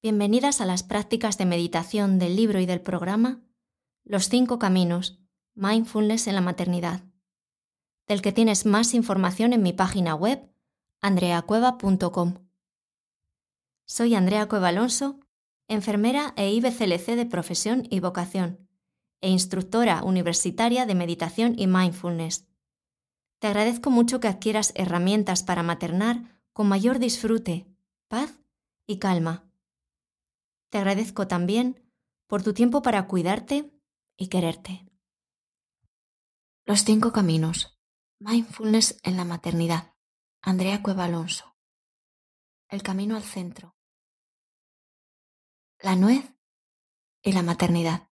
Bienvenidas a las prácticas de meditación del libro y del programa Los cinco caminos, Mindfulness en la maternidad, del que tienes más información en mi página web andreacueva.com. Soy Andrea Cueva Alonso, enfermera e IBCLC de profesión y vocación, e instructora universitaria de meditación y mindfulness. Te agradezco mucho que adquieras herramientas para maternar con mayor disfrute, paz y calma te agradezco también por tu tiempo para cuidarte y quererte. Los cinco caminos. Mindfulness en la maternidad. Andrea Cueva Alonso. El camino al centro. La nuez y la maternidad.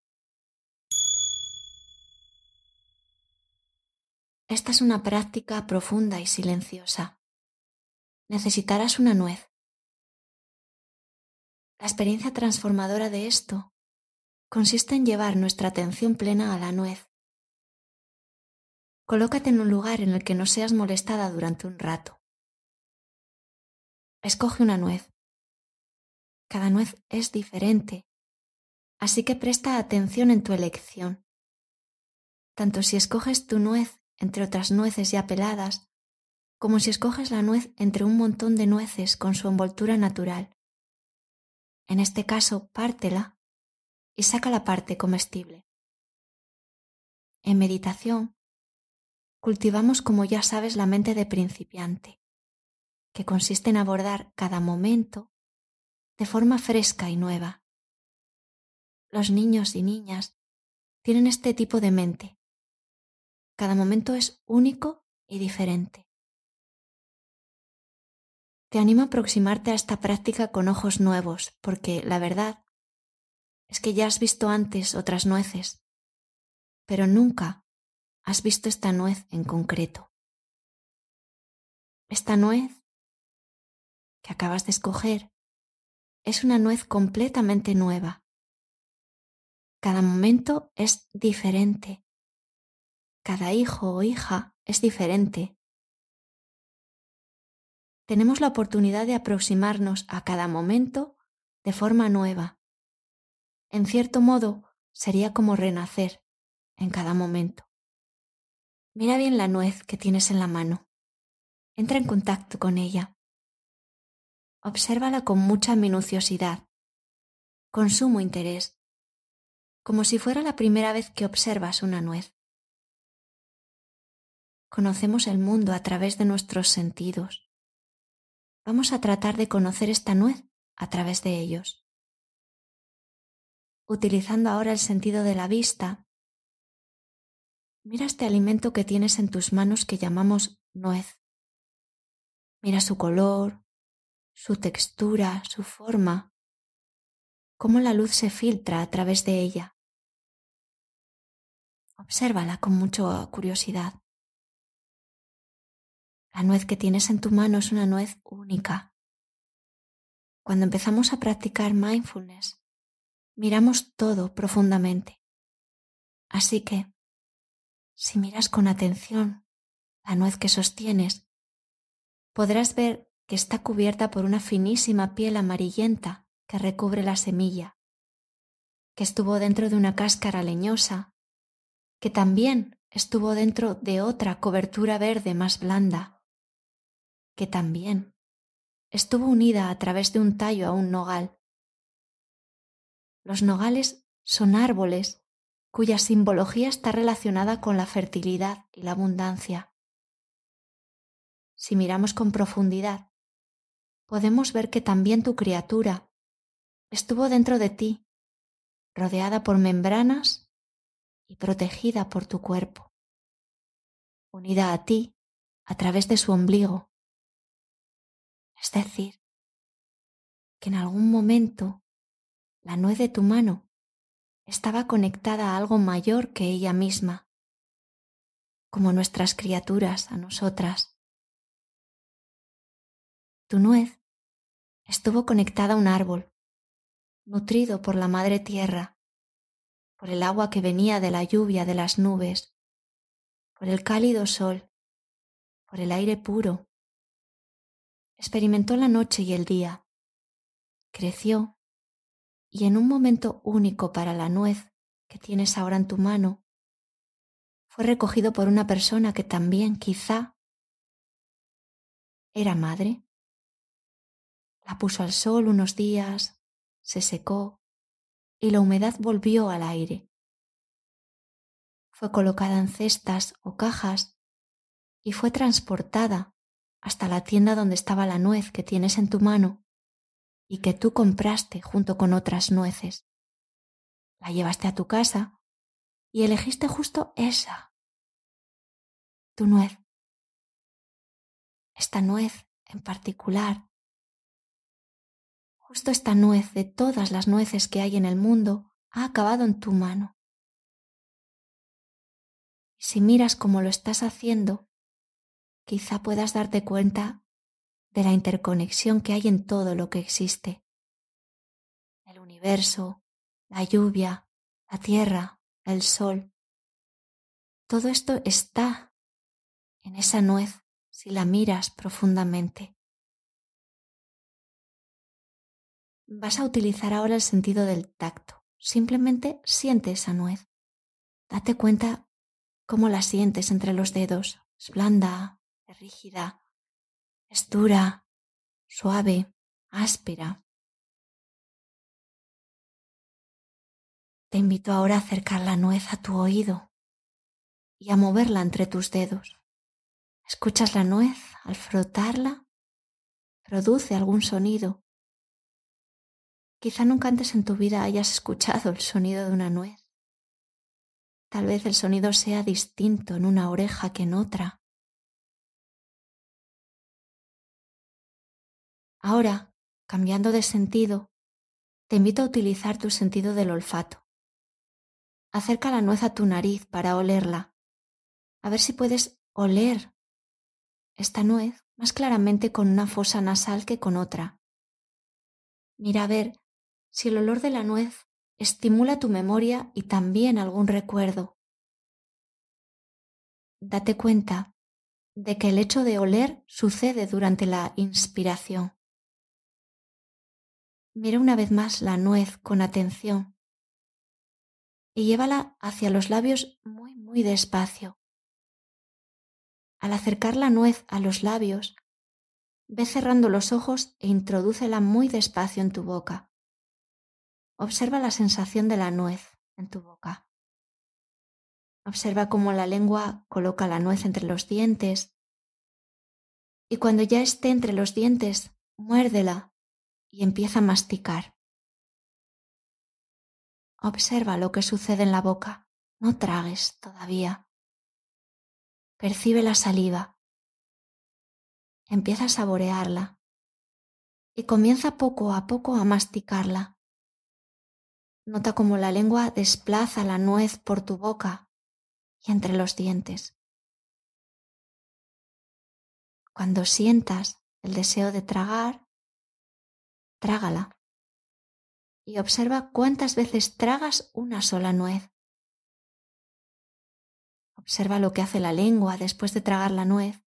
Esta es una práctica profunda y silenciosa. Necesitarás una nuez la experiencia transformadora de esto consiste en llevar nuestra atención plena a la nuez. Colócate en un lugar en el que no seas molestada durante un rato. Escoge una nuez. Cada nuez es diferente, así que presta atención en tu elección. Tanto si escoges tu nuez entre otras nueces ya peladas, como si escoges la nuez entre un montón de nueces con su envoltura natural. En este caso, pártela y saca la parte comestible. En meditación, cultivamos, como ya sabes, la mente de principiante, que consiste en abordar cada momento de forma fresca y nueva. Los niños y niñas tienen este tipo de mente. Cada momento es único y diferente. Te animo a aproximarte a esta práctica con ojos nuevos, porque la verdad es que ya has visto antes otras nueces, pero nunca has visto esta nuez en concreto. Esta nuez que acabas de escoger es una nuez completamente nueva. Cada momento es diferente. Cada hijo o hija es diferente tenemos la oportunidad de aproximarnos a cada momento de forma nueva. En cierto modo, sería como renacer en cada momento. Mira bien la nuez que tienes en la mano. Entra en contacto con ella. Obsérvala con mucha minuciosidad, con sumo interés, como si fuera la primera vez que observas una nuez. Conocemos el mundo a través de nuestros sentidos Vamos a tratar de conocer esta nuez a través de ellos. Utilizando ahora el sentido de la vista, mira este alimento que tienes en tus manos que llamamos nuez. Mira su color, su textura, su forma, cómo la luz se filtra a través de ella. Obsérvala con mucha curiosidad. La nuez que tienes en tu mano es una nuez única. Cuando empezamos a practicar mindfulness, miramos todo profundamente. Así que, si miras con atención la nuez que sostienes, podrás ver que está cubierta por una finísima piel amarillenta que recubre la semilla, que estuvo dentro de una cáscara leñosa, que también estuvo dentro de otra cobertura verde más blanda que también estuvo unida a través de un tallo a un nogal. Los nogales son árboles cuya simbología está relacionada con la fertilidad y la abundancia. Si miramos con profundidad, podemos ver que también tu criatura estuvo dentro de ti, rodeada por membranas y protegida por tu cuerpo, unida a ti a través de su ombligo, es decir, que en algún momento la nuez de tu mano estaba conectada a algo mayor que ella misma, como nuestras criaturas a nosotras. Tu nuez estuvo conectada a un árbol, nutrido por la madre tierra, por el agua que venía de la lluvia de las nubes, por el cálido sol, por el aire puro Experimentó la noche y el día. Creció y en un momento único para la nuez que tienes ahora en tu mano, fue recogido por una persona que también quizá era madre. La puso al sol unos días, se secó y la humedad volvió al aire. Fue colocada en cestas o cajas y fue transportada hasta la tienda donde estaba la nuez que tienes en tu mano y que tú compraste junto con otras nueces. La llevaste a tu casa y elegiste justo esa, tu nuez. Esta nuez en particular, justo esta nuez de todas las nueces que hay en el mundo, ha acabado en tu mano. Si miras cómo lo estás haciendo, quizá puedas darte cuenta de la interconexión que hay en todo lo que existe. El universo, la lluvia, la tierra, el sol. Todo esto está en esa nuez si la miras profundamente. Vas a utilizar ahora el sentido del tacto. Simplemente siente esa nuez. Date cuenta cómo la sientes entre los dedos. Es blanda, es rígida, es dura, suave, áspera. Te invito ahora a acercar la nuez a tu oído y a moverla entre tus dedos. ¿Escuchas la nuez al frotarla? ¿Produce algún sonido? Quizá nunca antes en tu vida hayas escuchado el sonido de una nuez. Tal vez el sonido sea distinto en una oreja que en otra. Ahora, cambiando de sentido, te invito a utilizar tu sentido del olfato. Acerca la nuez a tu nariz para olerla. A ver si puedes oler esta nuez más claramente con una fosa nasal que con otra. Mira a ver si el olor de la nuez estimula tu memoria y también algún recuerdo. Date cuenta de que el hecho de oler sucede durante la inspiración. Mira una vez más la nuez con atención y llévala hacia los labios muy, muy despacio. Al acercar la nuez a los labios, ve cerrando los ojos e introdúcela muy despacio en tu boca. Observa la sensación de la nuez en tu boca. Observa cómo la lengua coloca la nuez entre los dientes y cuando ya esté entre los dientes, muérdela y empieza a masticar. Observa lo que sucede en la boca. No tragues todavía. Percibe la saliva. Empieza a saborearla y comienza poco a poco a masticarla. Nota cómo la lengua desplaza la nuez por tu boca y entre los dientes. Cuando sientas el deseo de tragar, trágala y observa cuántas veces tragas una sola nuez. Observa lo que hace la lengua después de tragar la nuez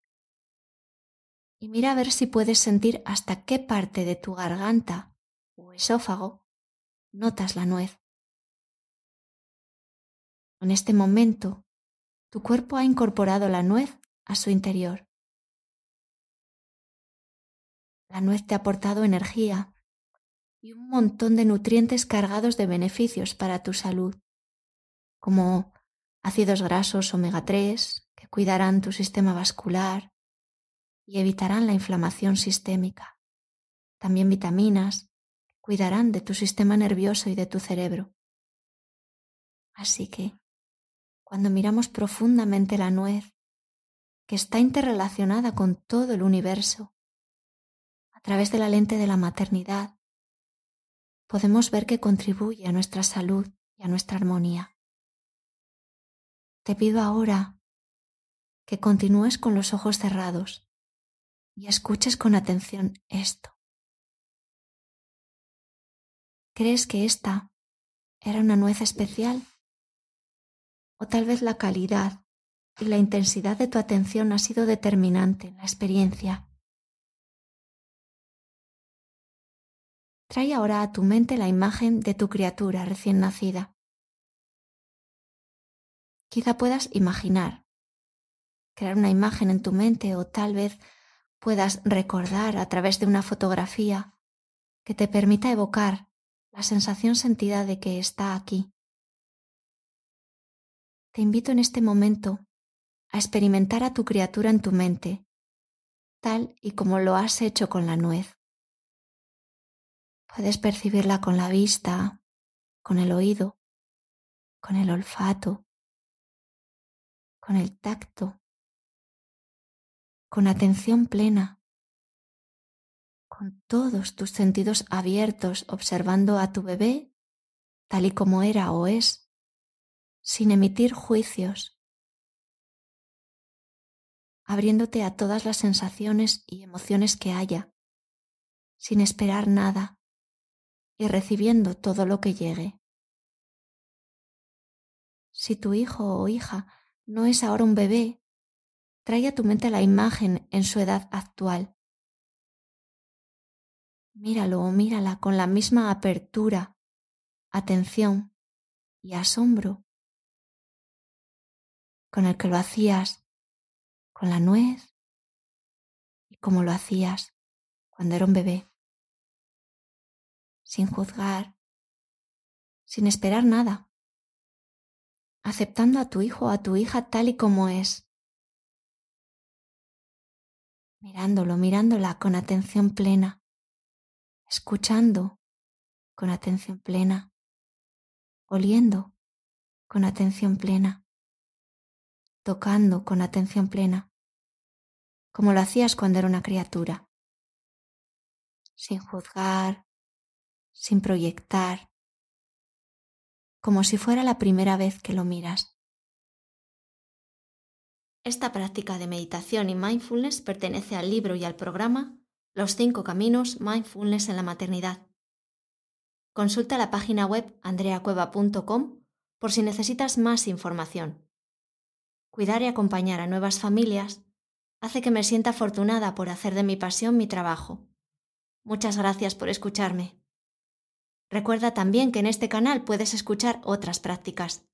y mira a ver si puedes sentir hasta qué parte de tu garganta o esófago notas la nuez. En este momento, tu cuerpo ha incorporado la nuez a su interior. La nuez te ha aportado energía, y un montón de nutrientes cargados de beneficios para tu salud, como ácidos grasos omega 3 que cuidarán tu sistema vascular y evitarán la inflamación sistémica. También vitaminas que cuidarán de tu sistema nervioso y de tu cerebro. Así que, cuando miramos profundamente la nuez, que está interrelacionada con todo el universo, a través de la lente de la maternidad, podemos ver que contribuye a nuestra salud y a nuestra armonía. Te pido ahora que continúes con los ojos cerrados y escuches con atención esto. ¿Crees que esta era una nuez especial? ¿O tal vez la calidad y la intensidad de tu atención ha sido determinante en la experiencia? Trae ahora a tu mente la imagen de tu criatura recién nacida. Quizá puedas imaginar, crear una imagen en tu mente o tal vez puedas recordar a través de una fotografía que te permita evocar la sensación sentida de que está aquí. Te invito en este momento a experimentar a tu criatura en tu mente, tal y como lo has hecho con la nuez. Puedes percibirla con la vista, con el oído, con el olfato, con el tacto, con atención plena, con todos tus sentidos abiertos observando a tu bebé tal y como era o es, sin emitir juicios, abriéndote a todas las sensaciones y emociones que haya, sin esperar nada y recibiendo todo lo que llegue. Si tu hijo o hija no es ahora un bebé, trae a tu mente la imagen en su edad actual. Míralo o mírala con la misma apertura, atención y asombro con el que lo hacías con la nuez y como lo hacías cuando era un bebé, sin juzgar, sin esperar nada, aceptando a tu hijo o a tu hija tal y como es. Mirándolo, mirándola con atención plena, escuchando con atención plena, oliendo con atención plena, tocando con atención plena, como lo hacías cuando era una criatura, sin juzgar, sin proyectar, como si fuera la primera vez que lo miras. Esta práctica de meditación y mindfulness pertenece al libro y al programa Los cinco caminos Mindfulness en la maternidad. Consulta la página web andreacueva.com por si necesitas más información. Cuidar y acompañar a nuevas familias hace que me sienta afortunada por hacer de mi pasión mi trabajo. Muchas gracias por escucharme. Recuerda también que en este canal puedes escuchar otras prácticas